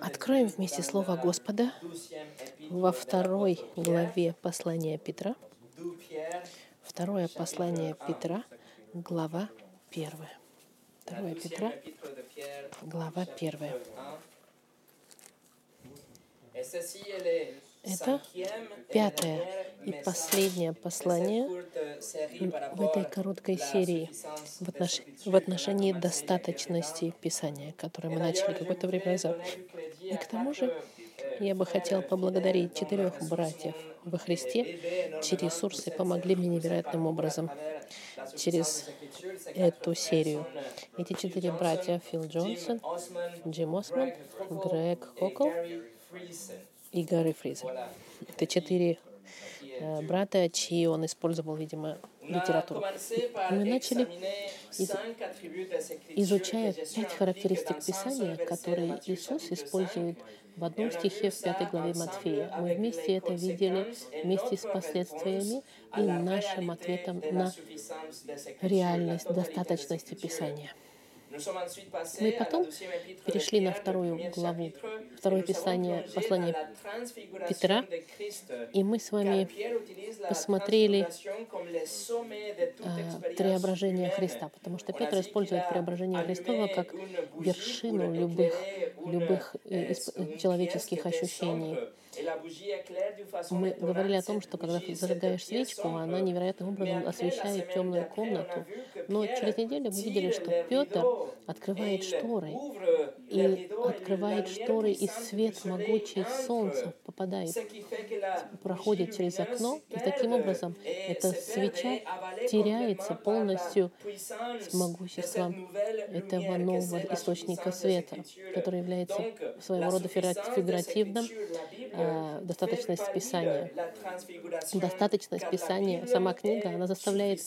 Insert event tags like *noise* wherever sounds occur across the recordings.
Откроем вместе Слово Господа во второй главе послания Петра. Второе послание Петра, глава первая. Второе Петра, глава первая. Это пятое и последнее послание в этой короткой серии в, отнош... в отношении достаточности Писания, которое мы начали какое-то время назад. И к тому же я бы хотел поблагодарить четырех братьев во Христе, чьи ресурсы помогли мне невероятным образом через эту серию. Эти четыре братья Фил Джонсон, Джим Осман, Грег Хокл и Гарри Фризер. Это четыре э, брата, чьи он использовал, видимо, литературу. Мы начали, из, изучая пять характеристик Писания, которые Иисус использует в одном стихе в пятой главе Матфея. Мы вместе это видели, вместе с последствиями и нашим ответом на реальность достаточности Писания. Мы потом перешли на вторую главу, второе писание, послание Петра, и мы с вами посмотрели а, преображение Христа, потому что Петр использует преображение Христова как вершину любых, любых э, человеческих ощущений. Мы говорили о том, что когда ты зажигаешь свечку, она невероятным образом освещает темную комнату. Но через неделю мы видели, что Петр открывает шторы, и открывает шторы, и свет могучий солнца попадает, проходит через окно, и таким образом эта свеча теряется полностью с могуществом этого нового источника света, который является своего рода фигуративным э, достаточность Писания. Достаточность Писания, сама книга, она заставляет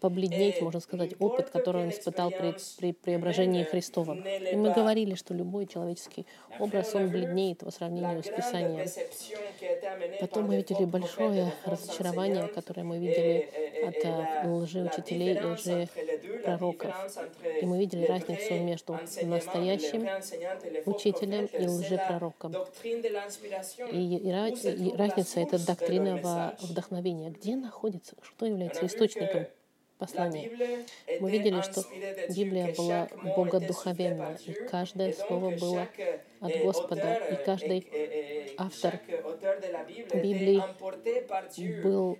побледнеть, можно сказать, опыт, который он испытал при, при преображении Христовом. И мы говорили, что любой человеческий образ, он бледнеет по сравнению с Писанием. Потом мы видели большое разочарование, которое мы видели от лжеучителей и лжепророков. И мы видели разницу между настоящим учителем и лжепророком. И, и, и разница — это доктринного вдохновения. Где находится, что является источником послания. Мы видели, что Библия была богодуховенна, и каждое слово было от Господа, и каждый автор Библии был,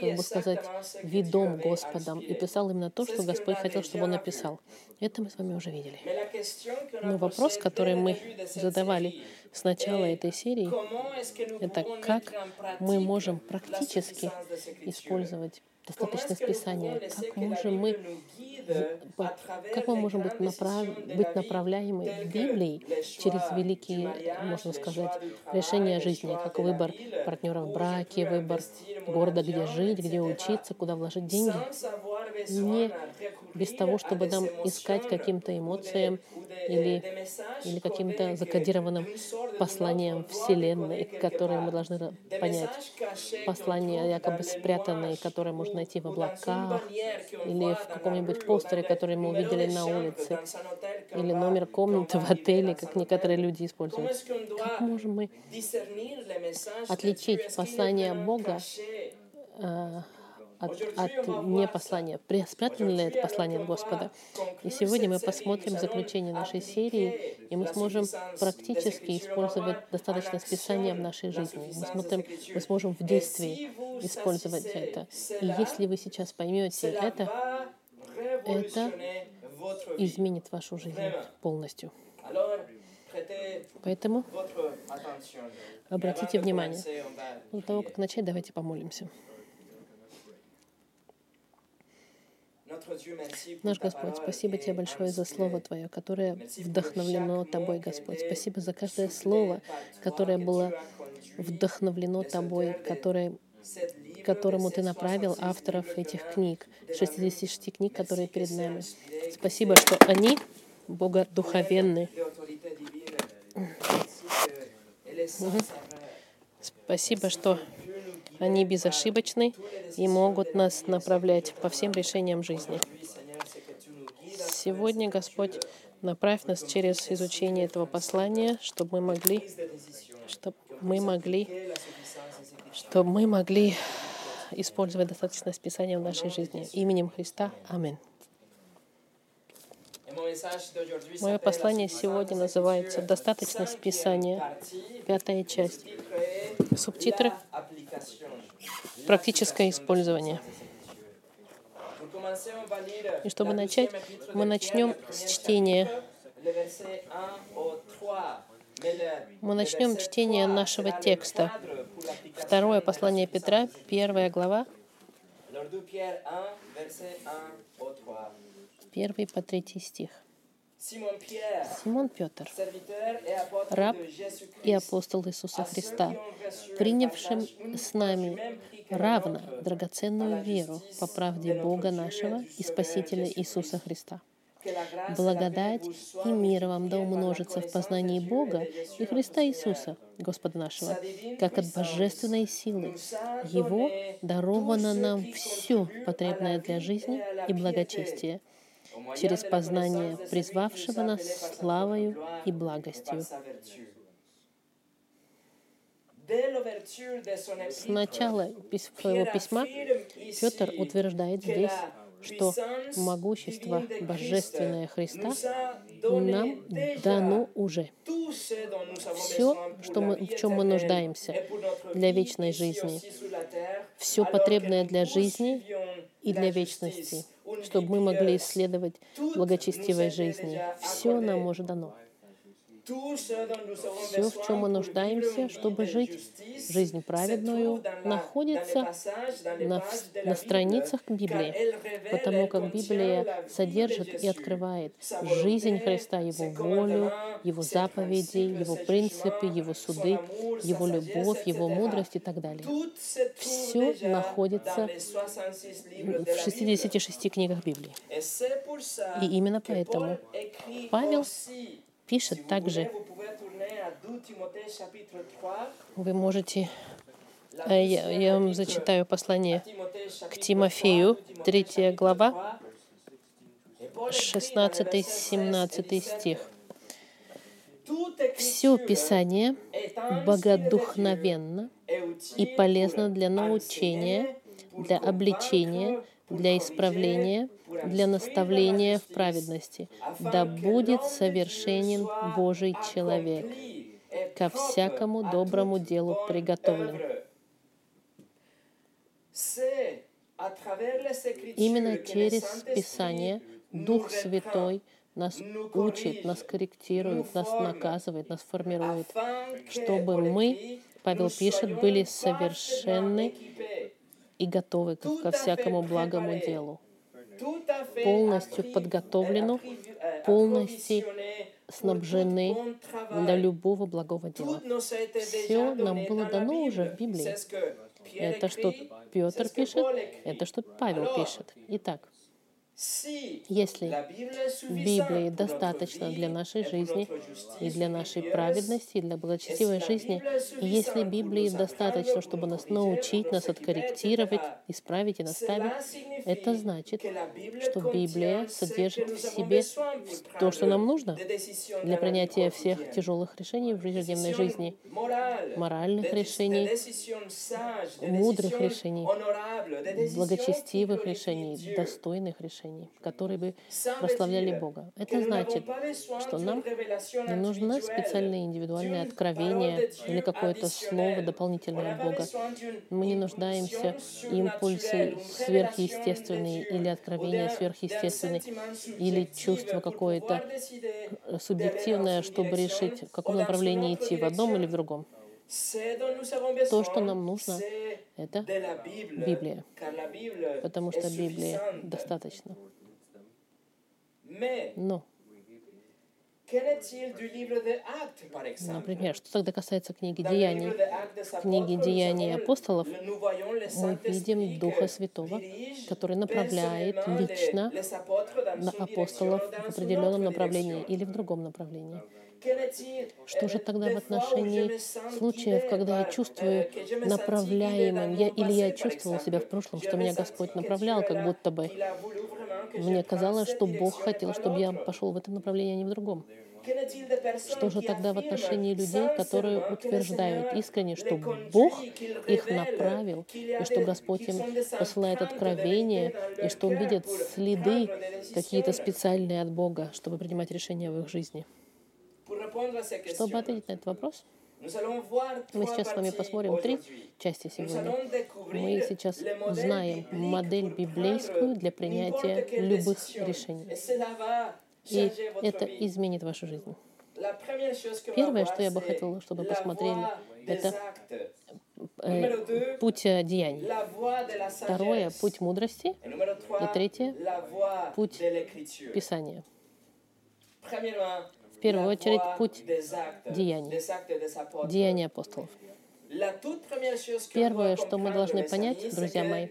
как бы сказать, ведом Господом и писал именно то, что Господь хотел, чтобы он написал. Это мы с вами уже видели. Но вопрос, который мы задавали с начала этой серии, это как мы можем практически использовать достаточность Писания. Как можем мы, как мы можем быть, направ, быть направляемы Библией через великие, можно сказать, решения жизни, как выбор партнера в браке, выбор города, где жить, где учиться, куда вложить деньги, не без того, чтобы нам искать каким-то эмоциям или, или каким-то закодированным посланием Вселенной, которые мы должны понять. Послания якобы спрятанные, которые можно найти в облаках или в каком-нибудь постере, который мы увидели на улице, или номер комнаты в отеле, как некоторые люди используют. Как можем мы отличить послание Бога а, от, от непослания. Спрятано ли это послание от Господа? И сегодня мы посмотрим заключение нашей серии, и мы сможем практически использовать достаточно Писания в нашей жизни. Мы, смотрим, мы сможем в действии использовать это. И если вы сейчас поймете это, это изменит вашу жизнь полностью. Поэтому обратите внимание. До того, как начать, давайте помолимся. Наш Господь, спасибо Тебе большое за Слово Твое, которое вдохновлено Тобой, Господь. Спасибо за каждое слово, которое было вдохновлено Тобой, которое которому Ты направил авторов этих книг, 66 книг, которые перед нами. Спасибо, что они богодуховенны. Спасибо, что они безошибочны и могут нас направлять по всем решениям жизни. Сегодня, Господь, Направь нас через изучение этого послания, чтобы мы могли, чтобы мы могли, чтобы мы могли использовать достаточность Писания в нашей жизни. Именем Христа. Аминь. Мое послание сегодня называется «Достаточность Писания». Пятая часть. Субтитры. «Практическое использование». И чтобы начать, мы начнем с чтения. chapitre, le verset 1 au 3. Mais le- Мы начнем чтение 3 нашего текста. Второе послание Петра, первая глава, Alors, 2 Pierre 1, verset 1 au 3. первый по третий стих. Симон Петр, раб и апостол Иисуса Христа, принявшим с нами равно драгоценную веру по правде Бога нашего и Спасителя Иисуса Христа. Благодать и мир вам да умножится в познании Бога и Христа Иисуса, Господа нашего, как от божественной силы. Его даровано нам все потребное для жизни и благочестия, через познание призвавшего нас славою и благостью. С начала своего письма Петр утверждает здесь, что могущество Божественное Христа нам дано уже. Все, что мы, в чем мы нуждаемся для вечной жизни, все потребное для жизни и для вечности, чтобы мы могли исследовать благочестивой жизни. Все нам уже дано. Все, в чем мы нуждаемся, чтобы жить жизнь праведную, находится на, на страницах Библии, потому как Библия содержит и открывает жизнь Христа, Его волю, Его заповеди, Его принципы, Его суды, Его любовь, Его мудрость и так далее. Все находится В 66 книгах Библии. И именно поэтому Павел Пишет также, вы можете, э, я, я вам зачитаю послание к Тимофею, 3 глава, 16-17 стих. Все Писание богодухновенно и полезно для научения, для обличения, для исправления, для наставления в праведности. Да будет совершенен Божий человек, ко всякому доброму делу приготовлен. Именно через Писание Дух Святой нас учит, нас корректирует, нас наказывает, нас формирует, чтобы мы, Павел пишет, были совершенны и готовы ко ко всякому благому делу. полностью подготовлены, полностью снабжены для любого благого дела. Все нам было дано уже в Библии. Это что Петр пишет, это что Павел пишет. Итак, если Библии достаточно для нашей жизни и для нашей праведности, и для благочестивой жизни, и если Библии достаточно, чтобы нас научить, нас откорректировать, исправить и наставить, это значит, что Библия содержит в себе то, что нам нужно для принятия всех тяжелых решений в ежедневной жизни, моральных решений, мудрых решений, благочестивых решений, достойных решений, которые бы прославляли Бога. Это значит, что нам не нужно специальное индивидуальное откровение или какое-то слово дополнительное от Бога. Мы не нуждаемся в импульсы сверхъестественные или откровения сверхъестественные, или чувство какое-то субъективное, чтобы решить, в каком направлении идти, в одном или в другом. То, что нам нужно, Это Библия, потому что Библия достаточно. Но, например, что тогда касается книги Деяний, книги Деяний апостолов, мы видим Духа Святого, который направляет лично на апостолов в определенном направлении или в другом направлении. Что же тогда в отношении случаев, когда я чувствую направляемым, я, или я чувствовал себя в прошлом, что меня Господь направлял, как будто бы, мне казалось, что Бог хотел, чтобы я пошел в этом направлении, а не в другом. Что же тогда в отношении людей, которые утверждают искренне, что Бог их направил, и что Господь им посылает откровение, и что Он видит следы какие-то специальные от Бога, чтобы принимать решения в их жизни? Чтобы ответить на этот вопрос, мы сейчас с вами посмотрим три части сегодня. Мы сейчас узнаем модель библейскую для принятия любых решений. И это изменит вашу жизнь. Первое, что я бы хотела, чтобы посмотрели, это э, путь э, деяний. Второе — путь мудрости. И третье — путь Писания. Первую очередь, путь деяний, деяния апостолов. Первое, что мы должны понять, друзья мои,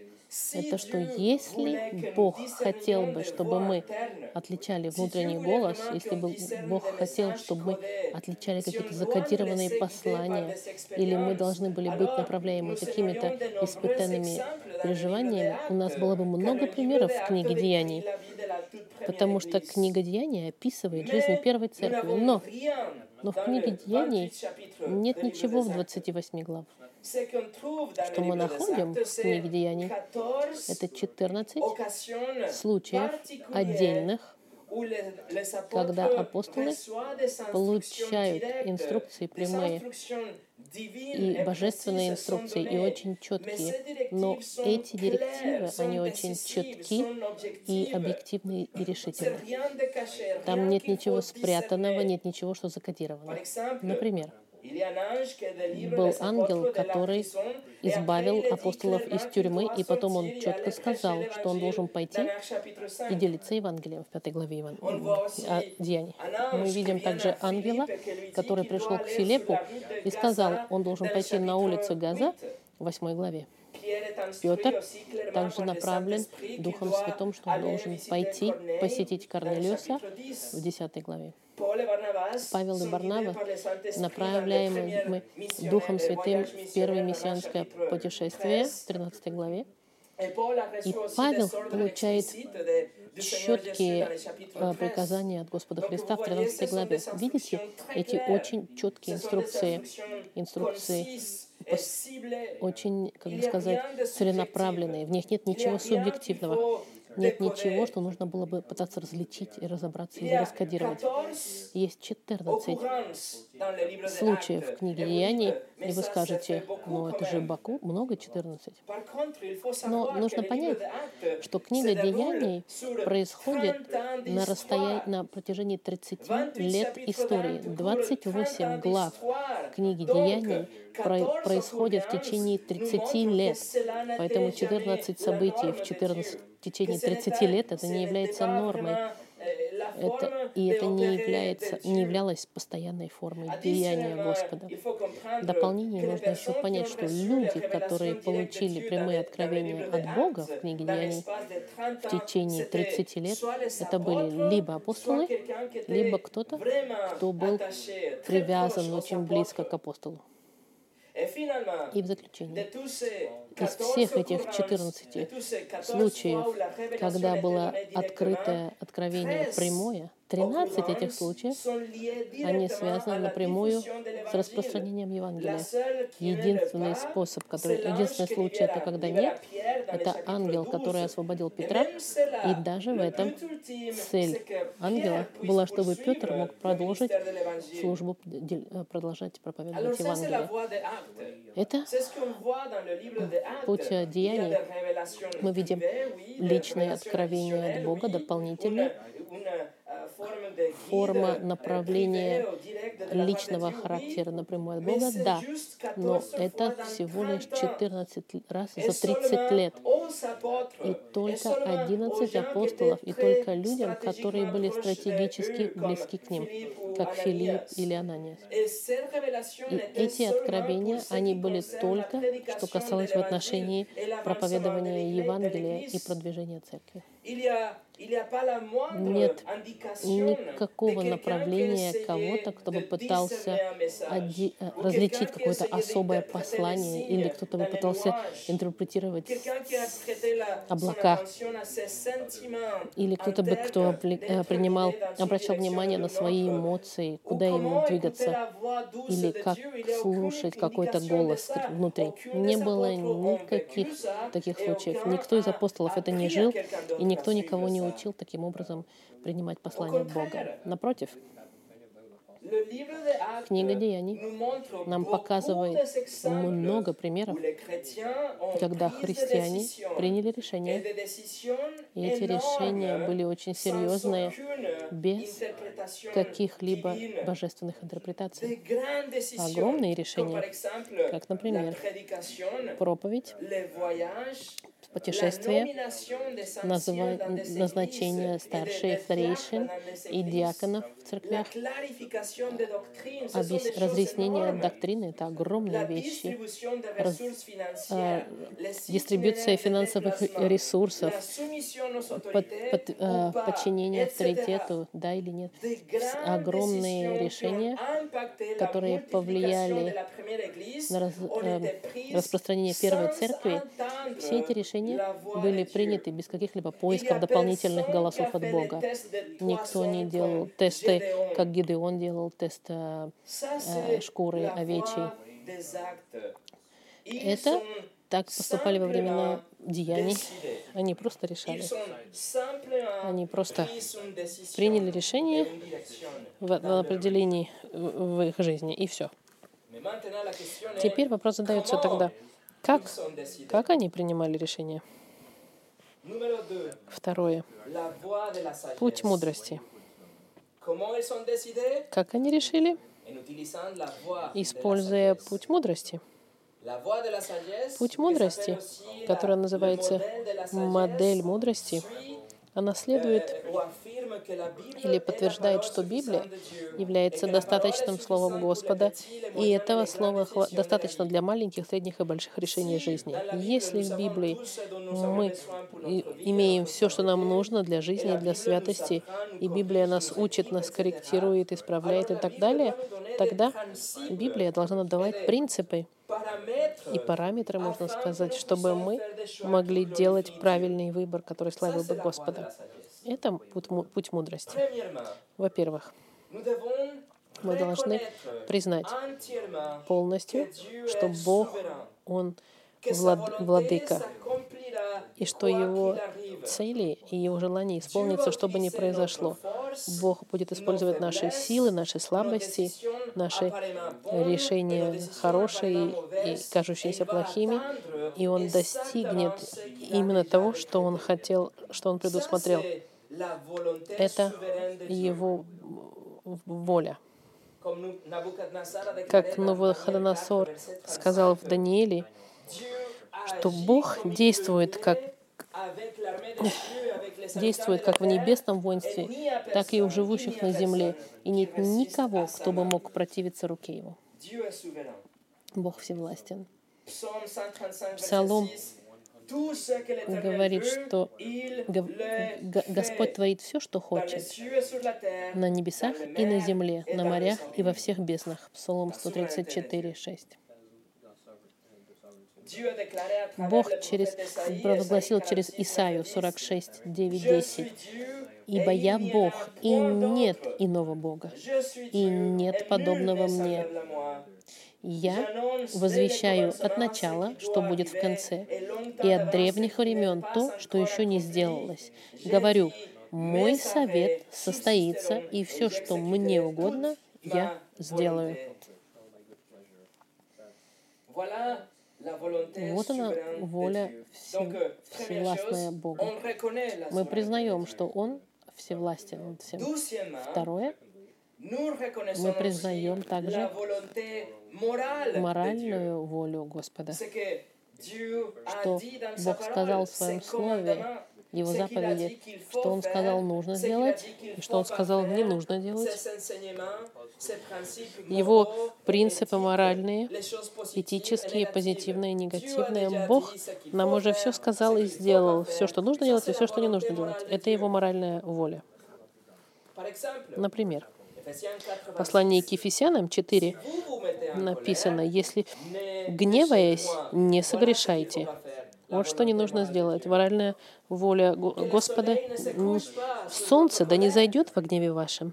это что если Бог хотел бы, чтобы мы отличали внутренний голос, если бы Бог хотел, чтобы мы отличали какие-то закодированные послания, или мы должны были быть направляемы какими-то испытанными переживаниями, у нас было бы много примеров в книге Деяний, потому что книга Деяний описывает жизнь первой церкви. Но, но в книге Деяний нет ничего в 28 глав что мы находим в книге Деяний, это 14 случаев отдельных, когда апостолы получают инструкции прямые и божественные инструкции, и очень четкие. Но эти директивы, они очень четки и объективные и решительные. Там нет ничего спрятанного, нет ничего, что закодировано. Например, был ангел, который избавил апостолов из тюрьмы, и потом он четко сказал, что он должен пойти и делиться Евангелием в пятой главе Иван... А, Деяний. Мы видим также ангела, который пришел к Филиппу и сказал, он должен пойти на улицу Газа в восьмой главе. Петр также направлен Духом Святым, что он должен пойти посетить Корнелиуса в 10 главе. Павел и Барнава, направляемые Духом Святым в первое мессианское путешествие в 13 главе. И Павел получает четкие э, приказания от Господа Христа в 13 главе. Видите эти очень четкие инструкции, инструкции очень, как бы сказать, целенаправленные. В них нет ничего субъективного. Нет ничего, что нужно было бы пытаться различить и разобраться или раскодировать. Есть 14 случаев в книге Деяний, и вы скажете, ну это же Баку, много 14. Но нужно понять, что книга Деяний происходит на, расстоянии, на протяжении 30 лет истории. 28 глав книги Деяний происходят в течение 30 лет. Поэтому 14 событий в 14 в течение 30 лет, это не является нормой. Это, и это не, является, не являлось постоянной формой деяния Господа. В дополнение нужно еще понять, что люди, которые получили прямые откровения от Бога в книге Деяний в течение 30 лет, это были либо апостолы, либо кто-то, кто был привязан очень близко к апостолу. И в заключение, из всех этих 14 случаев, когда было открытое откровение прямое, 13 этих случаев, они связаны напрямую с распространением Евангелия. Единственный способ, который, единственный случай, это когда нет, это ангел, который освободил Петра, и даже в этом цель ангела была, чтобы Петр мог продолжить службу, продолжать проповедовать Евангелие. Это путь деяний. Мы видим личные откровения от Бога, дополнительные, форма направления личного характера напрямую от Бога, да, но это всего лишь 14 раз за 30 лет. И только 11 апостолов, и только людям, которые были стратегически близки к ним, как Филипп или Ананиас. И эти откровения, они были только, что касалось в отношении проповедования Евангелия и продвижения церкви. Нет никакого направления кого-то, кто бы пытался э, различить какое-то особое послание, или кто-то бы пытался интерпретировать облака, или кто-то бы, кто э, принимал, обращал внимание на свои эмоции, куда ему двигаться, или как слушать какой-то голос внутри. Не было никаких таких случаев. Никто из апостолов это не жил, и никто никого не учил таким образом принимать послание Бога. Напротив, Книга Деяний нам показывает много примеров, когда христиане приняли решения, и эти решения были очень серьезные, без каких-либо божественных интерпретаций. Огромные решения, как, например, проповедь, путешествие, назначение старших старейшин и диаконов в церквях, разъяснение доктрины — это огромные вещи. А, дистрибуция финансовых ресурсов, а, подчинение авторитету, да или нет. Огромные решения, которые повлияли на а, распространение первой церкви, все эти решения были приняты без каких-либо поисков дополнительных голосов от Бога. Никто не делал тесты, как Гидеон делал тест э, э, шкуры овечьей. Это так поступали во времена деяний. Они просто решали. Они просто приняли решение в, в определении в их жизни, и все. Теперь вопрос задается тогда, как, как они принимали решение? Второе. Путь мудрости. Как они решили? Используя путь мудрости. Путь мудрости, который называется модель мудрости, она следует или подтверждает, что Библия является достаточным словом Господа, и этого слова достаточно для маленьких, средних и больших решений жизни. Если в Библии мы имеем все, что нам нужно для жизни, для святости, и Библия нас учит, нас корректирует, исправляет и так далее, тогда Библия должна давать принципы, и параметры, можно сказать, чтобы мы могли делать правильный выбор, который славил бы Господа. Это путь, мудрости. Во-первых, мы должны признать полностью, что Бог, Он влад, владыка, и что Его цели и Его желания исполнятся, что бы ни произошло. Бог будет использовать наши силы, наши слабости, наши решения хорошие и кажущиеся плохими, и Он достигнет именно того, что Он хотел, что Он предусмотрел. Это Его воля. Как Навуходоносор сказал в Данииле, что Бог действует как действует как в небесном воинстве, так и у живущих на земле, и нет никого, кто бы мог противиться руке Его. Бог всевластен. Псалом говорит, что Господь творит все, что хочет на небесах и на земле, на морях и во всех безднах. Псалом 134, 6. Бог через, провозгласил через Исаию 46, 9, 10. «Ибо я Бог, и нет иного Бога, и нет подобного мне. Я возвещаю от начала, что будет в конце, и от древних времен то, что еще не сделалось. Говорю, мой совет состоится, и все, что мне угодно, я сделаю. Вот она, воля все, всевластная Бога. Мы признаем, что Он всевластен над всем. Второе, мы признаем также моральную волю Господа, что Бог сказал в Своем Слове, Его заповеди, что Он сказал нужно делать, и что Он сказал не нужно делать, Его принципы моральные, этические, позитивные негативные. Бог нам уже все сказал и сделал, все, что нужно делать, и все, что не нужно делать. Это. Его моральная воля. Например, Ephésiens 4, в послании к Ефесянам 4 vous vous mettez en написано, если гневаясь, не согрешайте. Вот что не нужно сделать. Моральная воля Господа. Солнце да не зайдет во гневе вашем.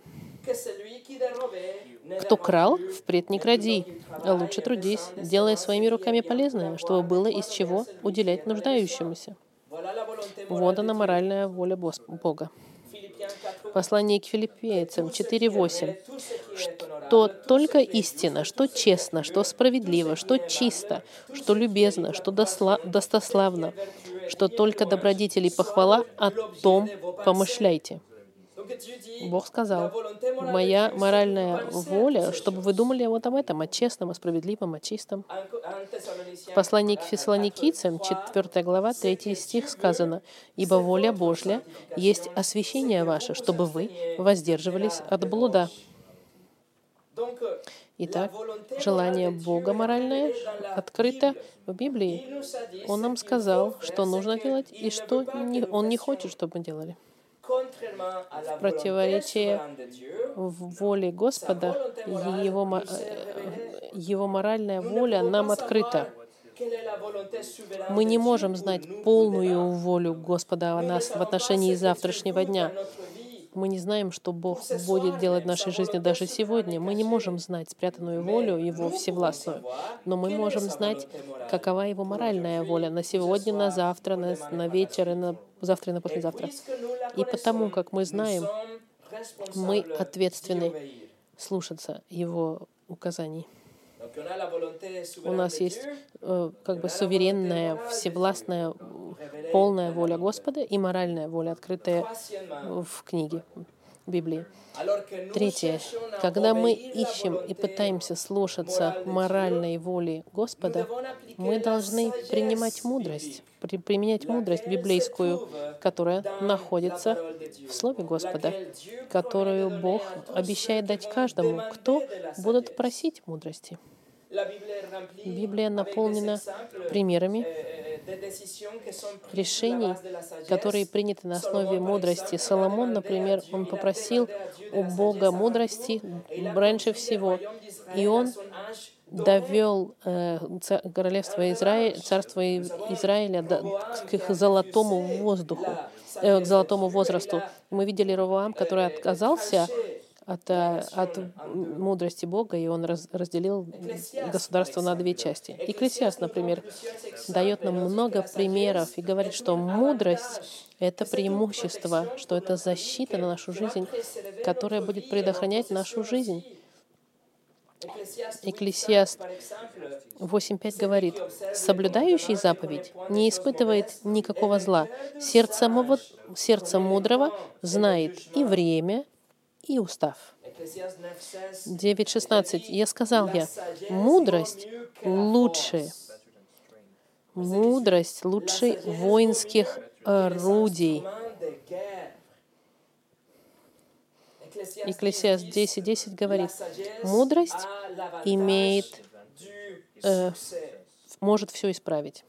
Кто крал, впредь не кради, а лучше трудись, делая своими руками полезное, чтобы было из чего уделять нуждающемуся. Вот она моральная воля Бога. Philippiens 4, Послание к est 4.8. vrai, tout ce qui est honorable, что только истина, что честно, что справедливо, что чисто, что любезно, что достославно, что только добродетели похвала, о том помышляйте. Бог сказал, моя моральная воля, чтобы вы думали вот об этом, о честном, о справедливом, о чистом. В послании к 4, фессалоникийцам, 4 глава, 3 стих сказано, «Ибо воля Божья есть освящение ваше, чтобы вы воздерживались от блуда». Итак, желание Бога моральное открыто в Библии. Он нам сказал, что нужно делать и что не- Он не хочет, чтобы мы делали. В воле Господа его, э, его моральная воля нам открыта. Мы не можем знать полную волю Господа о нас в отношении завтрашнего дня. Мы не знаем, что Бог будет делать в нашей жизни даже сегодня. Мы не можем знать спрятанную волю Его всевластную. Но мы можем знать, какова Его моральная воля на сегодня, на завтра, на, на вечер, и на завтра и на послезавтра. И потому, как мы знаем, мы ответственны слушаться Его указаний. У нас есть э, как бы суверенная, всевластная, полная воля. Господа и моральная воля, открытая в книге Библии. Третье. Когда мы ищем и пытаемся слушаться моральной воли Господа, мы должны принимать мудрость, при- применять мудрость библейскую, которая находится в Слове Господа, которую Бог обещает дать каждому, кто будет просить мудрости. Библия наполнена примерами решений, которые приняты на основе мудрости. Соломон, например, он попросил у Бога мудрости раньше всего, и он довел э, королевство Израиля, царство Израиля к их золотому воздуху, э, к золотому возрасту. Мы видели Ровоам, который отказался от, э, от мудрости Бога, и он раз- разделил государство на две части. Экклесиаст, например, дает нам много примеров и говорит, что мудрость — это преимущество, что это защита на нашу жизнь, которая будет предохранять нашу жизнь. Экклесиаст 8.5 говорит, «Соблюдающий заповедь не испытывает никакого зла. Сердце мудрого знает и время, и устав». 9.16. «Я сказал я, мудрость лучше, мудрость лучше воинских орудий». Экклесиаст 10.10 говорит, «Мудрость имеет, э, может все исправить».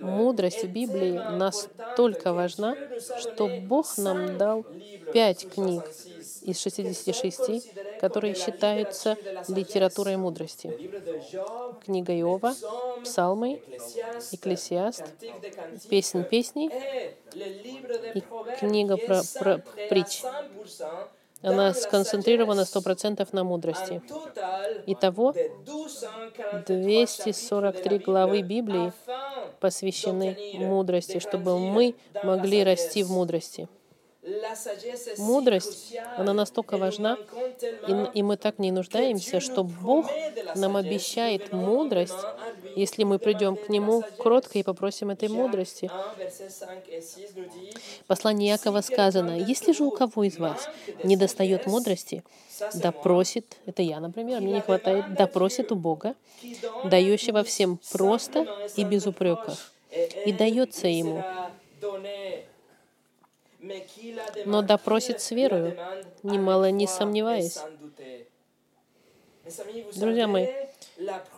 Мудрость в Библии настолько важна, что Бог нам дал пять книг из 66, которые считаются литературой мудрости. Книга Иова, Псалмы, Экклесиаст, Песнь песней и книга про, про притч. Она сконцентрирована 100% на мудрости. Итого 243 главы Библии посвящены мудрости, чтобы мы могли расти в мудрости. Мудрость, она настолько важна, и, и мы так не нуждаемся, что Бог нам обещает мудрость, если мы придем к Нему кротко и попросим этой мудрости. В послании Якова сказано, «Если же у кого из вас не достает мудрости, да просит, это я, например, мне не хватает, да просит у Бога, дающего всем просто и без упреков, и дается ему. Но допросит с верою, немало не сомневаясь. Друзья мои,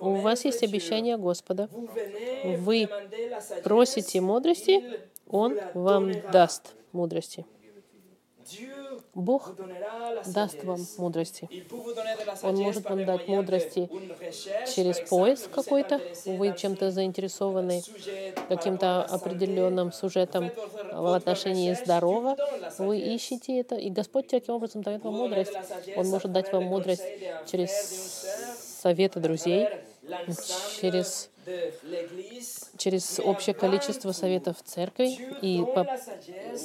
у вас есть обещание Господа. Вы просите мудрости, Он вам даст мудрости. Бог даст вам мудрости. Он может вам дать мудрости через поиск какой-то. Вы чем-то заинтересованы, каким-то определенным сюжетом в отношении здорового. Вы ищете это, и Господь таким образом дает вам мудрость. Он может дать вам мудрость через советы друзей, через через общее количество советов церкви и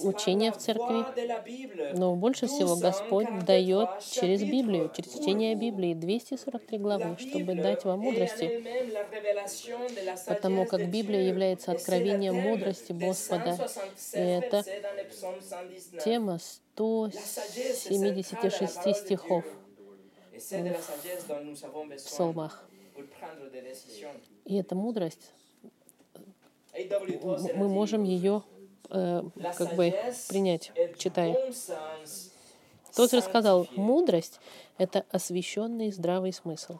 учения в церкви. Но больше всего Господь дает через Библию, через чтение Библии, 243 главы, чтобы дать вам мудрости. Потому как Библия является откровением мудрости Господа. И это тема 176 стихов в псалмах. И эта мудрость, мы можем ее э, как бы принять, читая. Тот же сказал, мудрость — это освященный здравый смысл.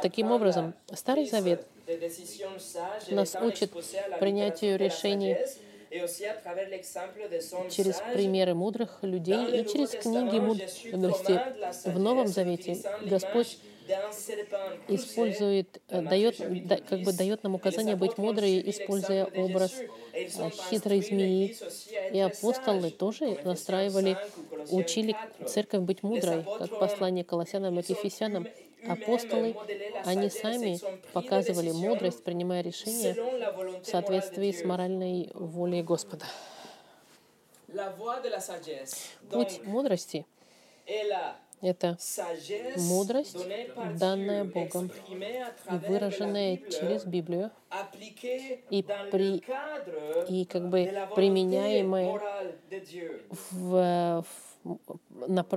Таким образом, Старый Завет нас учит принятию решений через примеры мудрых людей и через книги мудрости. В Новом Завете Господь использует, э, дает, как бы дает нам указание быть мудрой, используя образ э, хитрой змеи. И апостолы тоже настраивали, учили церковь быть мудрой, как послание Колоссянам и Ефесянам. Апостолы, они сами показывали мудрость, принимая решения в соответствии с моральной волей Господа. Путь мудрости — это мудрость, данная Богом и выраженная через Библию, и, при, и как бы применяемая в, в,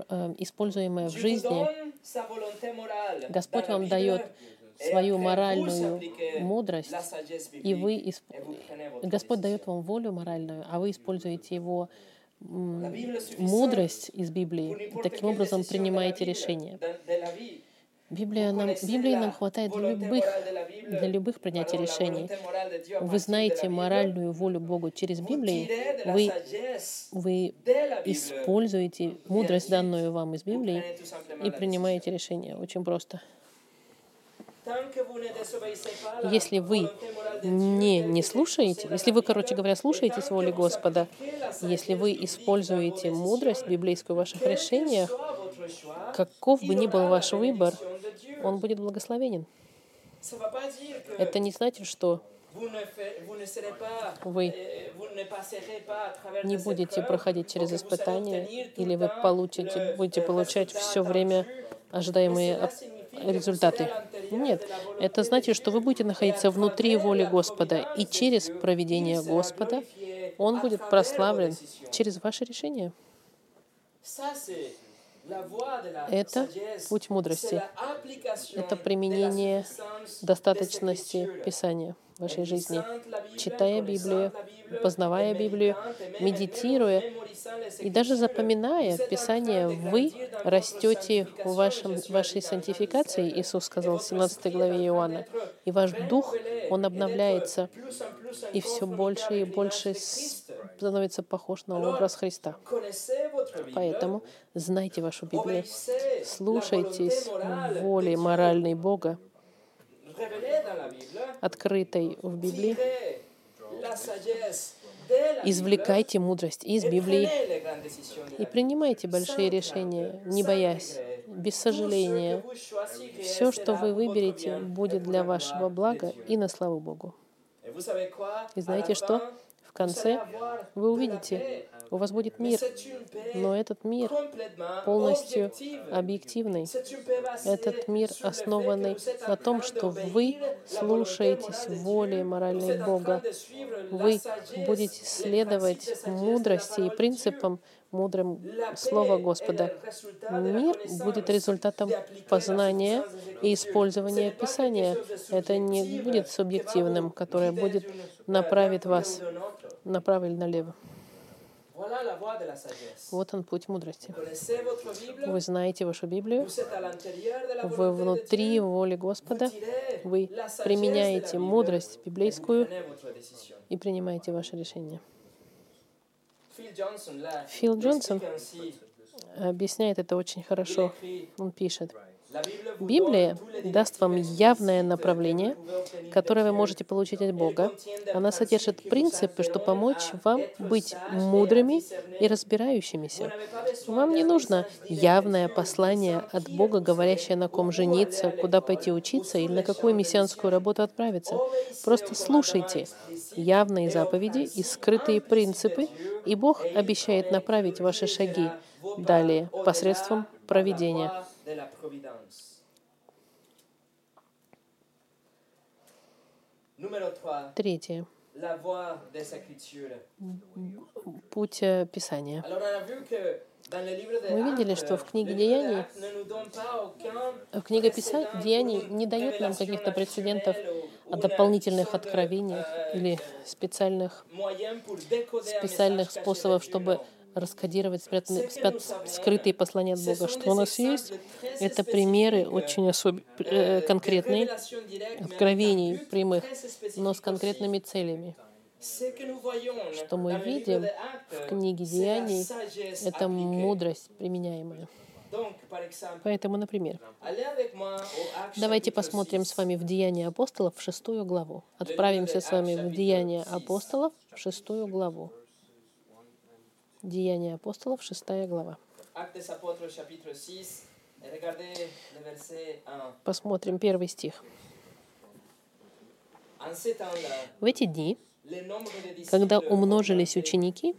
э, используемая в жизни. Господь вам дает свою моральную мудрость, и вы исп... Господь дает вам волю моральную, а вы используете его мудрость из Библии, таким образом принимаете решения. Библия нам, Библии нам хватает для любых, для любых принятий решений. Вы знаете моральную волю Бога через Библию, вы, вы используете мудрость, данную вам из Библии, и принимаете решения. Очень просто. Если вы не, не слушаете, если вы, короче говоря, слушаетесь воли Господа, если вы используете мудрость библейскую в ваших решениях, каков бы ни был ваш выбор, он будет благословенен. Это не значит, что вы не будете проходить через испытания, или вы получите, будете получать все время ожидаемые результаты. Нет, это значит, что вы будете находиться внутри воли Господа, и через проведение Господа Он будет прославлен через ваше решение. Это путь мудрости. Это применение достаточности Писания в вашей жизни. Читая Библию, познавая Библию, медитируя и даже запоминая Писание, вы растете в вашем, вашей сантификации, Иисус сказал в 17 главе Иоанна, и ваш дух, он обновляется, и все больше и больше становится похож на образ Христа. Поэтому знайте вашу Библию, слушайтесь воли моральной Бога, открытой в Библии, извлекайте мудрость из Библии и принимайте большие решения, не боясь, без сожаления. Все, что вы выберете, будет для вашего блага и на славу Богу. И знаете что? Конце вы увидите, у вас будет мир, но этот мир полностью объективный. Этот мир основанный на том, что вы слушаетесь воли моральной Бога, вы будете следовать мудрости и принципам мудрым Слова Господа. Мир будет результатом познания и использования Писания. Это не будет субъективным, которое будет направить вас направо или налево. Вот он путь мудрости. Вы знаете вашу Библию, вы внутри воли Господа, вы применяете мудрость библейскую и принимаете ваше решение. L'explique ainsi. Объясняет это очень хорошо. Он пишет, Библия даст вам явное направление, которое вы можете получить от Бога. Она содержит принципы, что помочь à вам быть мудрыми и разбирающимися. Вам не нужно явное послание от Бога, говорящее на ком жениться, куда пойти учиться или на какую миссионскую работу отправиться. Просто слушайте явные заповеди и скрытые принципы, и Бог обещает направить ваши шаги далее посредством проведения. voie de la providence. Numéro 3. Третье. Путь э, Писания. Мы видели, что в книге Деяний, книга Писа... précédent Деяний не дает нам каких-то прецедентов о дополнительных откровениях или специальных, специальных способов, чтобы раскодировать спрятанные, спят- скрытые послания от Бога. Что у нас есть, это примеры очень особ... э, конкретные, откровений прямых, но с конкретными целями. Что мы видим в книге Деяний, это мудрость применяемая. Поэтому, например, давайте посмотрим 6. с вами в Деяния апостолов, в шестую главу. Отправимся с вами в Деяния апостолов, в шестую главу. Деяния апостолов, шестая глава. Actes des apôtres chapitre 6. Et regardez le verset 1. Посмотрим первый стих. В эти дни, когда умножились ученики,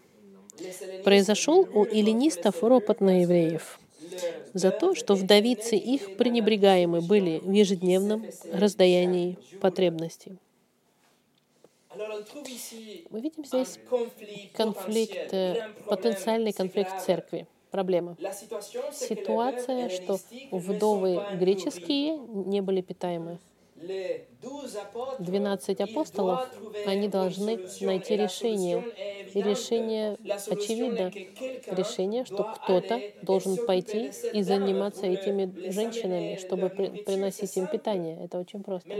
произошел у эллинистов ропот на евреев за то, что вдовицы их пренебрегаемы были в ежедневном раздаянии потребностей. Мы видим здесь конфликт, э, потенциальный конфликт церкви. Проблема. Ситуация, что вдовы греческие не были питаемы. Les douze apôtres, 12 ils апостолов, они должны найти решение. И решение очевидно. Решение, что кто-то должен пойти и заниматься этими женщинами, чтобы при- приносить им питание. Это очень просто.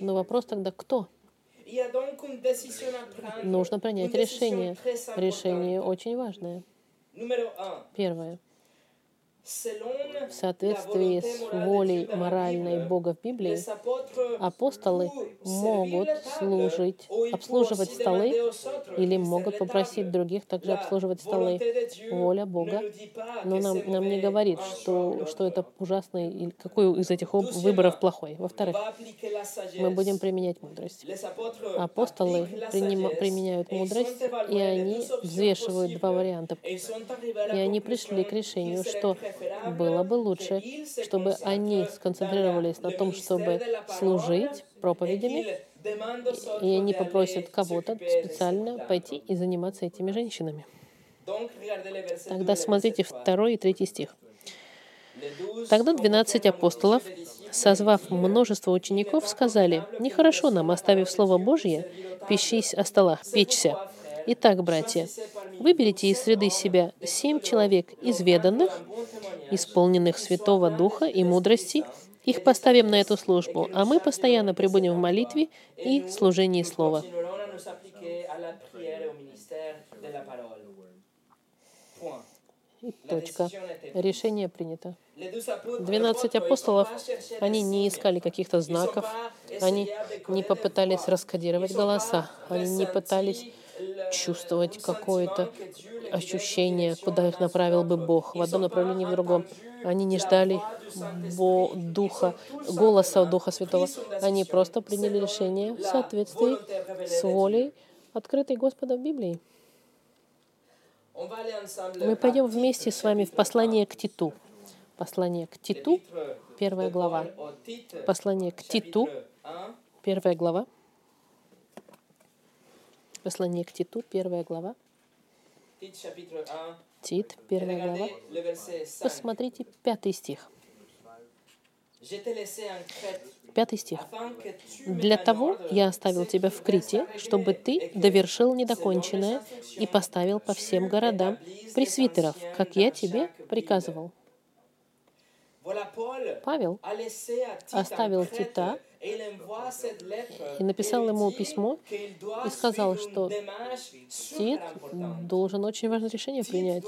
Но вопрос тогда, кто? Нужно принять решение. Решение очень важное. Первое. В соответствии с волей моральной Бога в Библии, апостолы могут служить, обслуживать столы или могут попросить других также обслуживать столы. Воля Бога. Но нам, нам не говорит, что, что это ужасно, или какой из этих выборов плохой. Во-вторых, мы будем применять мудрость. Апостолы принима- применяют мудрость, и они взвешивают два варианта. И И они пришли к решению, что было бы лучше, чтобы они сконцентрировались на том, чтобы служить проповедями, и они попросят кого-то специально пойти и заниматься этими женщинами. Тогда смотрите второй и третий стих. Тогда двенадцать апостолов, созвав множество учеников, сказали, «Нехорошо нам, оставив Слово Божье, пищись о столах, печься. Итак, братья, выберите из среды себя семь человек изведанных, исполненных Святого Духа и мудрости, их поставим на эту службу, а мы постоянно пребудем в молитве и служении Слова». И точка. Решение принято. 12 апостолов, они не искали каких-то знаков, они не попытались раскодировать голоса, они не пытались чувствовать какое-то ощущение, куда их направил бы Бог, в одном направлении, в другом. Они не ждали Бо Духа, голоса Духа Святого. Они просто приняли решение в соответствии с волей, открытой Господа в Библии. Мы пойдем вместе с вами в послание к Титу. Послание к Титу, первая глава. Послание к Титу, первая глава. Послание к Титу, первая глава. Tite chapitre 1. Тит, Et первая глава. regardez le verset 5. Посмотрите пятый стих. Пятый стих. Для того я оставил тебя в Крите, чтобы ты довершил недоконченное и поставил по всем городам пресвитеров, как я тебе приказывал. Павел оставил Тита и написал ему письмо и сказал, что Тит должен очень важное решение принять.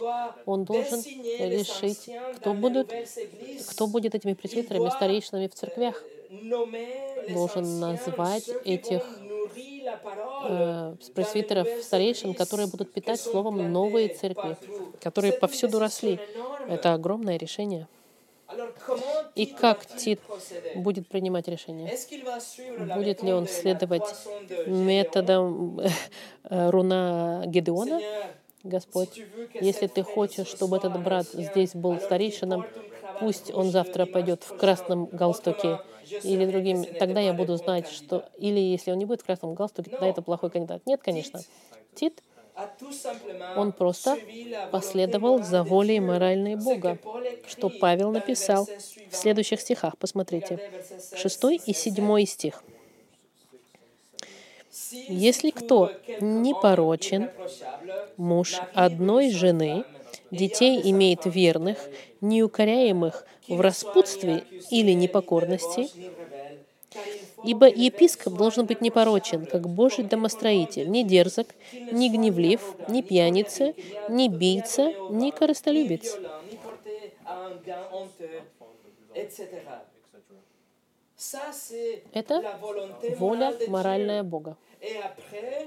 Он должен решить, кто будут, кто будет этими пресвитерами, старейшинами в церквях. Les Должен назвать этих, э, пресвитеров, старейшин, которые будут питать словом новые церкви, которые повсюду росли. Это огромное решение. И как Тит будет принимать решение? Будет ли он следовать методом э, руна Гедеона? Господь, если ты хочешь, чтобы этот брат здесь был старейшином, пусть он завтра пойдет в красном галстуке или другим, тогда я буду знать, что... Или если он не будет в красном галстуке, тогда это плохой кандидат. Нет, конечно. Тит, он просто последовал за волей моральной Бога, что Павел написал в следующих стихах. Посмотрите. Regardez versets 16 Шестой и et 17. седьмой стих. Если кто homme irréprochable, Муж одной жены, детей имеет верных, неукоряемых в распутстве или непокорности, Ибо епископ должен быть непорочен, как Божий домостроитель, не дерзок, не гневлив, не пьяница, не бийца, не c'est Это воля моральная Бога.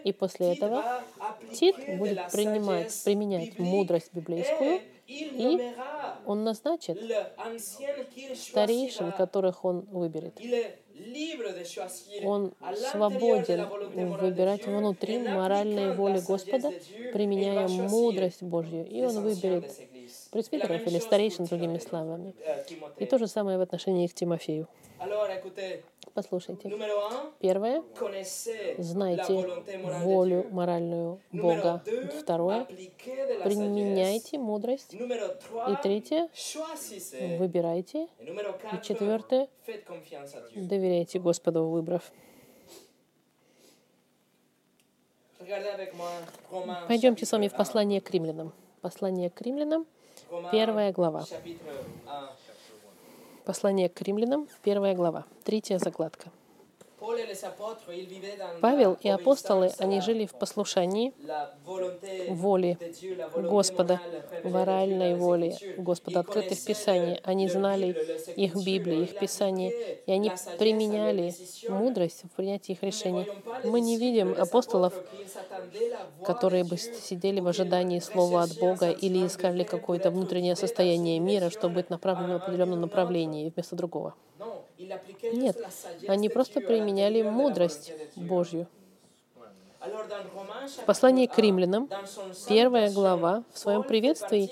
И после этого Тит будет принимать, применять мудрость библейскую, и он назначит старейшин, которых он выберет. Он свободен выбирать внутри моральной воли Господа, применяя мудрость Божью, и он выберет пресвитеров или старейшин, другими словами. Euh. И то же самое в отношении к Тимофею. Послушайте. Первое. Знайте волю моральную Бога. Второе. Применяйте мудрость. И третье. Выбирайте. И четвертое. Доверяйте Господу, выбрав. Пойдемте с вами в послание к римлянам. Послание к римлянам, 1. Romains, первая глава. Chapitre 1. Послание к римлянам, первая глава, третья закладка. Павел и апостолы, они жили в послушании воли Господа, les воли Écritures. Господа, открытых Писаний. Они знали их Библии, их appliquaient и они применяли мудрость в принятии их решений. Мы не видим апостолов, которые бы сидели в ожидании слова от Бога или искали какое-то внутреннее состояние мира, чтобы быть направленным в определенном направлении вместо другого. Нет, они просто применяли мудрость. Божью. В послании к chapitre 1, римлянам, первая глава, в своем приветствии.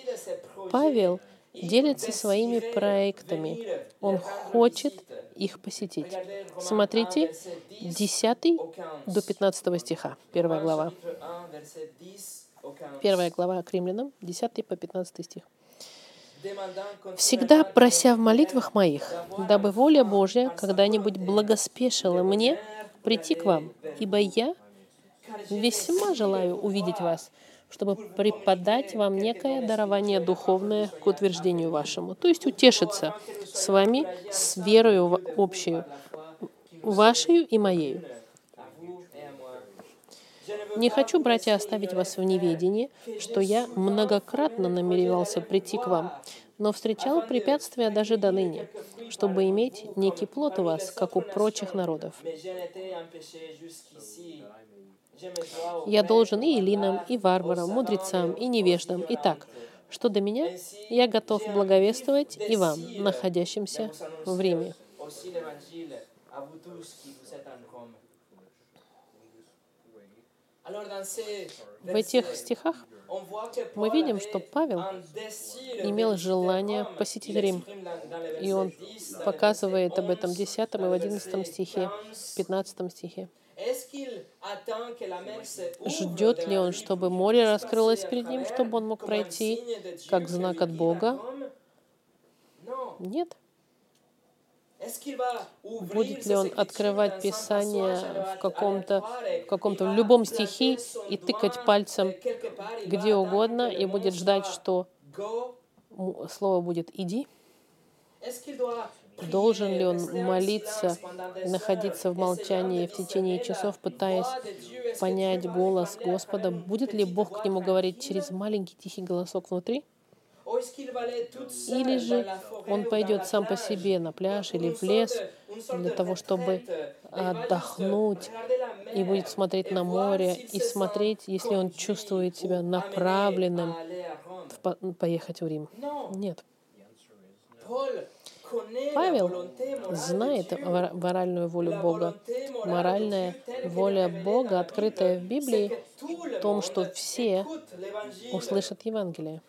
Павел делится своими проектами. Он хочет их посетить. Regardez Romains 1, Смотрите, verset 10 10 au 15. до 15 стиха, первая глава. chapitre 1, verset 10 au 15. Первая глава к римлянам, 10 по 15 стих. «Всегда прося в молитвах моих, дабы воля Божья когда-нибудь благоспешила мне прийти к вам, ибо я весьма желаю увидеть вас, чтобы преподать вам некое дарование духовное к утверждению вашему, то есть утешиться с вами с верою общую, вашей и моею. Не хочу, братья, оставить вас в неведении, что я многократно намеревался прийти к вам, но встречал препятствия даже до ныне, чтобы иметь некий плод у вас, как у прочих народов. Я должен и эллинам, и варварам, мудрецам, и невеждам, и так, что до меня, я готов благовествовать и вам, находящимся в Риме. В этих стихах мы видим, что Павел имел желание посетить Рим. И он показывает об этом в 10 и в 11 стихе, 15 стихе. Ждет ли он, чтобы море раскрылось перед ним, чтобы он мог пройти как знак от Бога? Нет. Будет ли он открывать Писание в каком-то, в каком-то, в любом стихе и тыкать пальцем где угодно и будет ждать, что слово будет «иди»? Должен ли он молиться находиться в молчании в течение часов, пытаясь понять голос Господа? Будет ли Бог к нему говорить через маленький тихий голосок внутри? Или же он пойдет сам по себе на пляж или в лес для того, чтобы отдохнуть и будет смотреть на море и смотреть, если он чувствует себя направленным поехать в Рим. Нет. Павел знает моральную волю Бога. Моральная воля Бога, открытая в Библии, в том, что все услышат Евангелие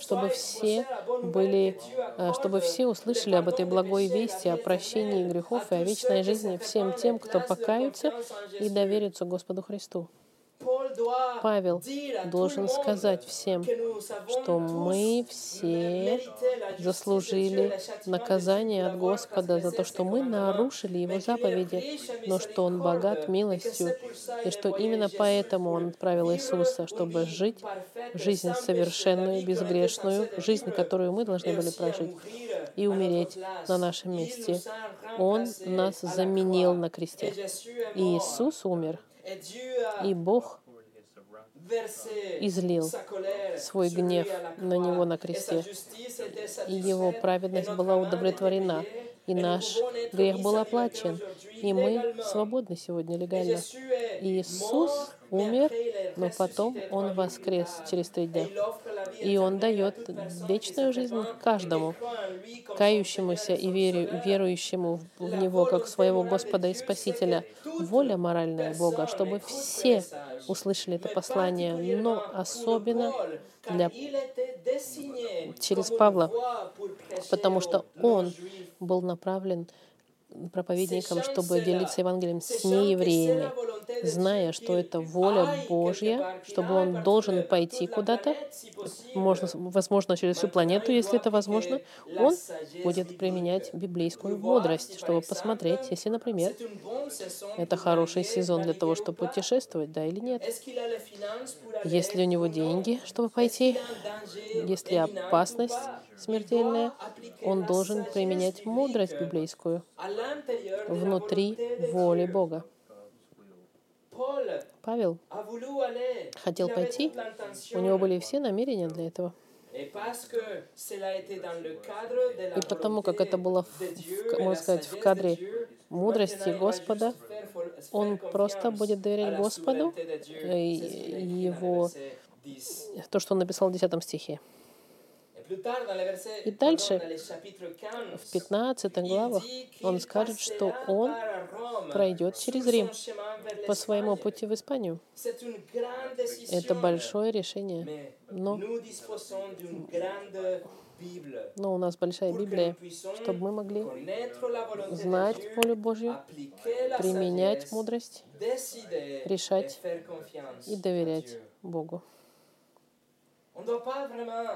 чтобы все были, э, чтобы все услышали об этой благой вести о прощении грехов и о вечной жизни всем тем, кто покаются и доверятся Господу Христу. Павел должен сказать всем, что мы все заслужили наказание от Господа за то, что мы нарушили Его заповеди, но что Он богат милостью, и что именно поэтому Он отправил Иисуса, чтобы жить жизнь совершенную, безгрешную, жизнь, которую мы должны были прожить, и умереть на нашем месте. Он нас заменил на кресте. И Иисус умер, и Бог излил свой гнев на него на кресте, и его праведность была удовлетворена, и наш грех был оплачен, и мы свободны сегодня легально. Иисус умер, но потом Он воскрес через три дня. И Он дает вечную жизнь каждому, кающемуся и верующему в Него как своего Господа и Спасителя. Воля моральная Бога, чтобы все услышали это послание, но особенно для, через Павла, потому что он был направлен проповедникам, чтобы делиться Евангелием с неевреями, зная, что это воля Божья, чтобы он должен пойти куда-то, можно, возможно, через всю планету, если это возможно, он будет применять библейскую мудрость, чтобы посмотреть, если, например, это хороший сезон для того, чтобы путешествовать, да или нет. Есть ли у него деньги, чтобы пойти? Есть ли опасность смертельная? Он должен применять мудрость библейскую внутри воли Бога. Павел хотел пойти, у него были все намерения для этого. И потому как это было, в, можно сказать, в кадре мудрости Господа, он просто будет доверять Господу и его, то, что он написал в 10 стихе. И дальше, в 15 главах, он скажет, что он пройдет через Рим по своему пути в Испанию. Это большое решение. Но, но у нас большая Библия, чтобы мы могли знать волю Божью, применять мудрость, решать и доверять Богу.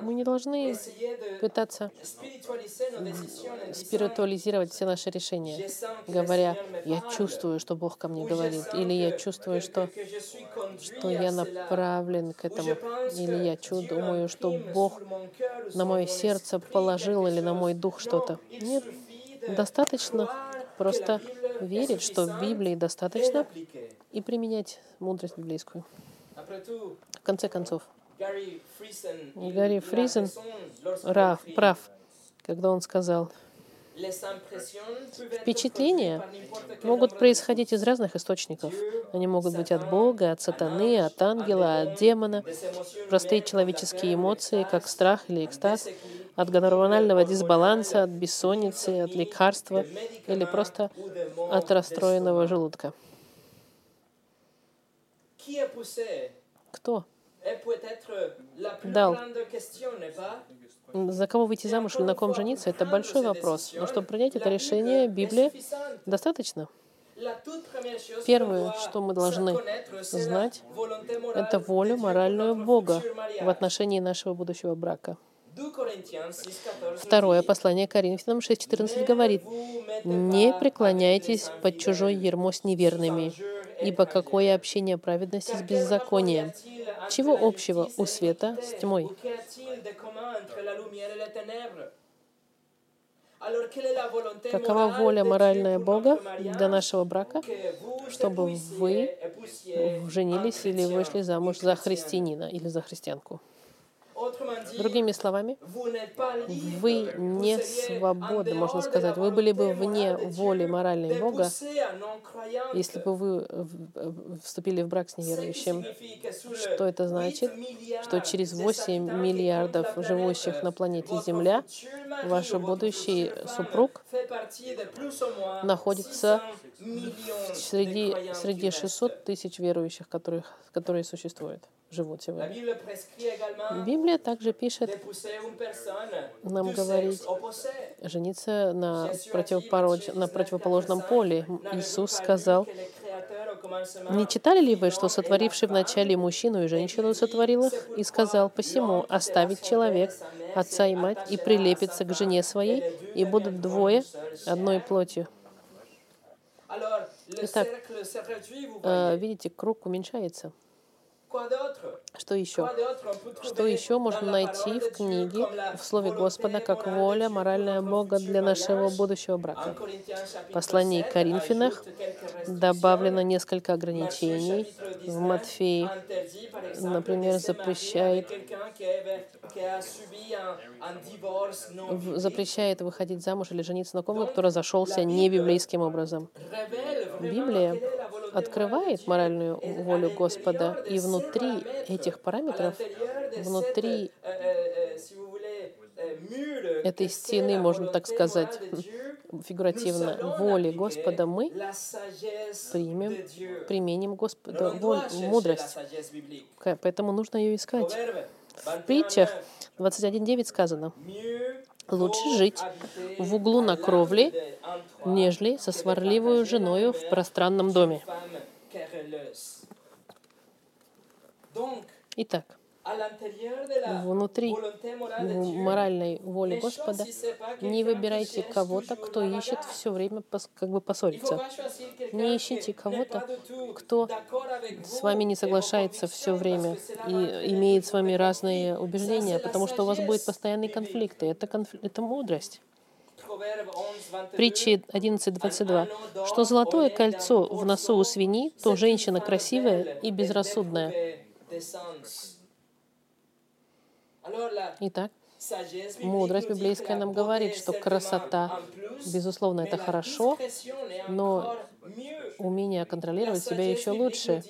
Мы не должны пытаться спиритуализировать все наши решения, говоря, я чувствую, что Бог ко мне говорит, или я чувствую, что, что я направлен к этому, или я думаю, что Бог на мое сердце положил или на мой дух что-то. Нет, достаточно просто верить, что в Библии достаточно, и применять мудрость библейскую. В конце концов, Гарри Фризен прав, прав, когда он сказал, Впечатления могут происходить из разных источников. Они могут быть от Бога, от сатаны, от ангела, от демона. Простые человеческие эмоции, как страх или экстаз, от гормонального дисбаланса, от бессонницы, от лекарства или просто от расстроенного желудка. Кто дал. За кого выйти замуж или на ком жениться, это большой вопрос. Но чтобы принять это решение, Библия достаточно. Первое, что мы должны знать, это волю моральную Бога в отношении нашего будущего брака. Второе послание Коринфянам 6.14 говорит, «Не преклоняйтесь под чужой ермо с неверными, ибо какое общение праведности с беззаконием? Чего общего у света с тьмой?» Какова воля моральная Бога для нашего брака, чтобы вы женились или вышли замуж за христианина или за христианку? Другими словами, вы не свободны, можно сказать. Вы были бы вне воли моральной Бога, если бы вы вступили в брак с неверующим. Что это значит? Что через 8 миллиардов живущих на планете Земля ваш будущий супруг находится среди, среди 600 тысяч верующих, которых, которые существуют живут сегодня. Библия также пишет нам говорить, жениться на, противопород... на противоположном поле. Иисус сказал, «Не читали ли вы, что сотворивший вначале мужчину и женщину сотворил их, и сказал, посему оставить человек, отца и мать, и прилепится к жене своей, и будут двое одной плотью». Итак, э, видите, круг уменьшается. Quoi d'autre? Что еще? Что еще можно найти в книге, в Слове Господа, как воля, моральная Бога для нашего будущего брака? В послании к Коринфянах добавлено несколько ограничений. В Матфеи, например, запрещает запрещает выходить замуж или жениться на ком-то, кто разошелся не библейским образом. Библия открывает моральную волю Господа, и внутри этих параметров, внутри этой стены, можно так сказать, фигуративно, воли Господа мы примем, применим Господа, мудрость. Поэтому нужно ее искать. В притчах 21.9 сказано, Лучше жить в углу на кровле, нежели со сварливой женою в пространном доме. Итак, внутри моральной воли Господа не выбирайте кого-то, кто ищет все время как бы поссориться. Не ищите кого-то, кто с вами не соглашается все время и имеет с вами разные убеждения, потому что у вас будет постоянный конфликт, и это, конф... это мудрость. Притчи 11.22. Что золотое кольцо в носу у свиньи, то женщина красивая и безрассудная. Итак, мудрость библейская нам говорит, что красота, безусловно, это хорошо, но умение контролировать себя еще лучше.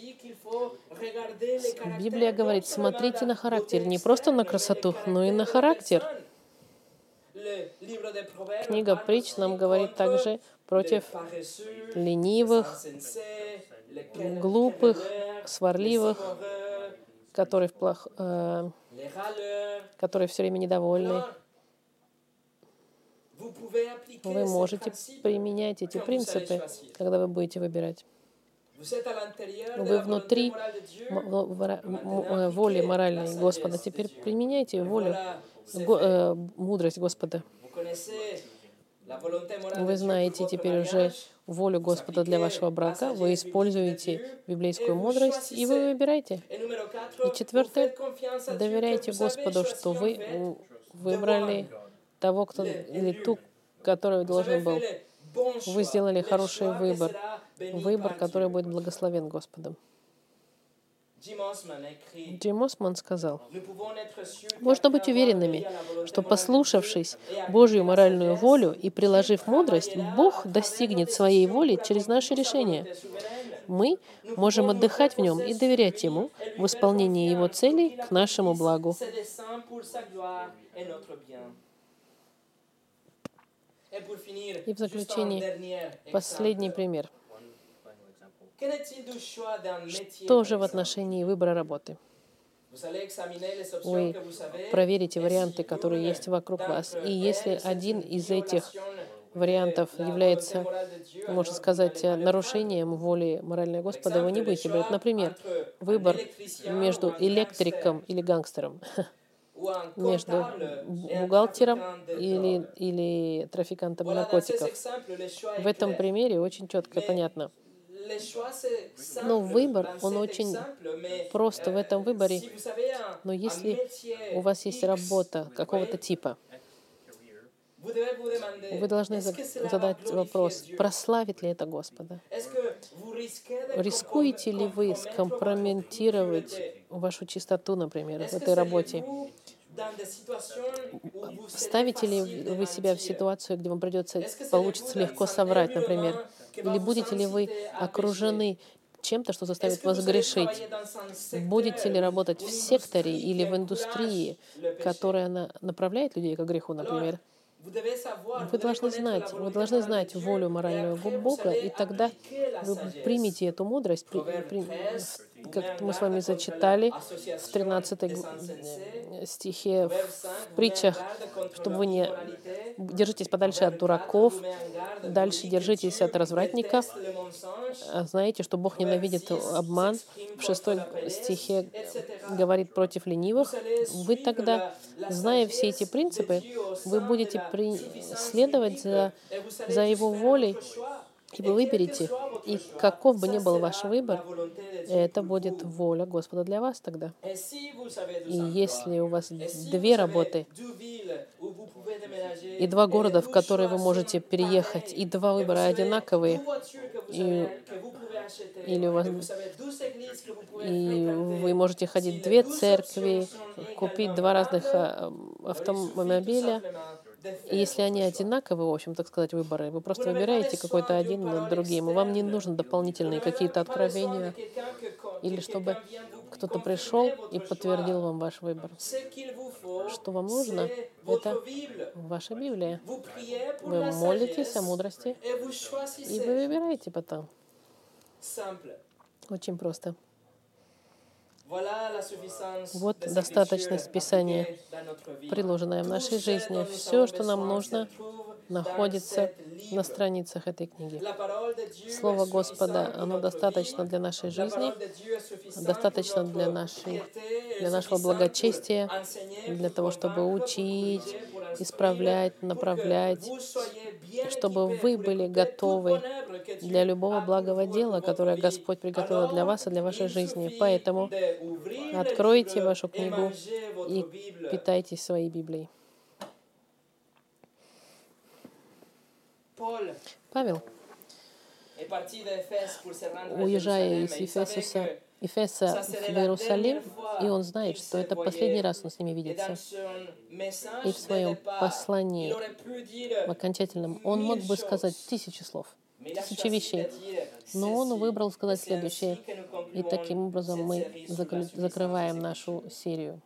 Библия говорит, смотрите на характер, не просто на красоту, но и на характер. Книга притч нам говорит также против ленивых, глупых, сварливых, которые, в плох, э, которые все время недовольны. Вы можете применять эти принципы, когда вы будете выбирать. Вы внутри э, воли моральной Господа. Теперь применяйте волю, э, мудрость Господа. Вы знаете теперь уже волю Господа для вашего брака, вы используете библейскую мудрость, и вы выбираете. И четвертое, доверяйте Господу, что вы выбрали того, кто, или ту, который должен был. Вы сделали хороший выбор, выбор, который будет благословен Господом. Джим Осман сказал, «Можно быть уверенными, что, послушавшись Божью моральную волю и приложив мудрость, Бог достигнет своей воли через наши решения. Мы можем отдыхать в Нем и доверять Ему в исполнении Его целей к нашему благу». И в заключение последний пример — что же в отношении выбора работы? Вы проверите варианты, которые есть вокруг вас. И если один из этих вариантов является, можно сказать, нарушением воли моральной Господа, вы не будете брать. Например, выбор между электриком или гангстером, *laughs* между бухгалтером или, или трафикантом наркотиков. В этом примере очень четко понятно. Но выбор, он очень просто в этом выборе. Но если у вас есть работа какого-то типа, вы должны задать вопрос, прославит ли это Господа? Рискуете ли вы скомпрометировать вашу чистоту, например, в этой работе? Ставите ли вы себя в ситуацию, где вам придется, получится легко соврать, например? Или будете ли вы окружены чем-то, что заставит вас грешить? Будете ли работать в секторе или в индустрии, которая направляет людей к греху, например? Вы должны знать, вы должны знать волю моральную Бога, и тогда вы примете эту мудрость, при, при, как мы с вами зачитали в 13 стихе в притчах, чтобы вы не держитесь подальше от дураков, дальше держитесь от развратников. А знаете, что Бог ненавидит обман. В шестой стихе говорит против ленивых. Вы тогда, зная все эти принципы, вы будете следовать за, за Его волей, и вы выберете, и каков бы ни был ваш выбор, это будет воля Господа для вас тогда. И если у вас две работы, и два города, в которые вы можете переехать, и два выбора одинаковые, и, или у вас, и вы можете ходить в две церкви, купить два разных а, автомобиля, если они одинаковые, в общем, так сказать, выборы, вы просто выбираете какой-то один над другим, и вам не нужны дополнительные какие-то откровения, или чтобы кто-то пришел и подтвердил вам ваш выбор. Что вам нужно, это ваша Библия. Вы молитесь о мудрости, и вы выбираете потом. Очень просто. Вот достаточность Писания, приложенная в нашей жизни. Все, что нам нужно, находится на страницах этой книги. Слово Господа, оно достаточно для нашей жизни, достаточно для, нашей, для нашего благочестия, для того, чтобы учить, исправлять, направлять, чтобы вы были готовы для любого благого дела, которое Господь приготовил для вас и для вашей жизни. Поэтому откройте вашу книгу и питайтесь своей Библией. Павел, уезжая из Ефесуса, Ефеса в Иерусалим, и он знает, что это последний раз он с ними видится. И в своем послании, в окончательном, он мог бы сказать тысячи слов, тысячи вещей. Но он выбрал сказать следующее. И таким образом мы закрываем нашу серию.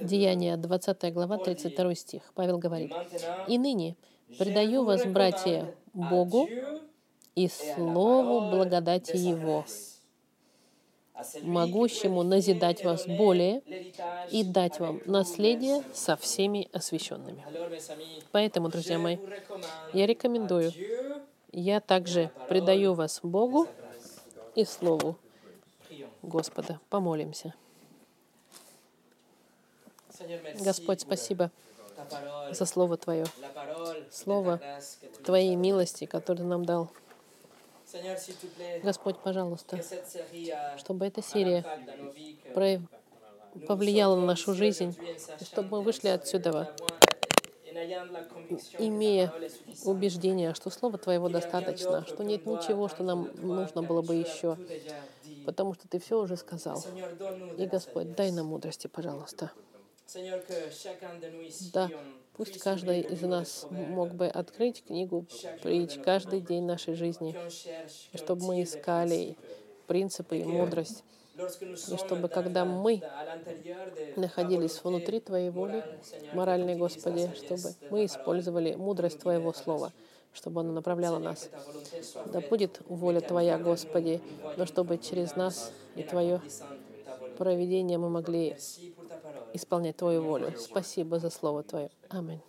Деяние 20 глава, 32 стих. Павел говорит, «И ныне предаю вас, братья, Богу и Слову благодати Его, могущему назидать вас более и дать вам наследие со всеми освященными. Поэтому, друзья мои, я рекомендую, я также предаю вас Богу и Слову Господа. Помолимся. Господь, спасибо за Слово Твое, Слово Твоей милости, которое Ты нам дал. Господь, пожалуйста, чтобы эта серия повлияла на нашу жизнь, чтобы мы вышли отсюда, имея убеждение, что Слова Твоего достаточно, что нет ничего, что нам нужно было бы еще, потому что Ты все уже сказал. И, Господь, дай нам мудрости, пожалуйста. Да, пусть каждый из нас мог бы открыть книгу притч каждый день нашей жизни, чтобы мы искали принципы и мудрость, и чтобы, когда мы находились внутри Твоей воли, моральной Господи, чтобы мы использовали мудрость Твоего Слова, чтобы оно направляло нас. Да будет воля Твоя, Господи, но чтобы через нас и Твое проведение мы могли исполнять Твою волю. Спасибо за Слово Твое. Аминь.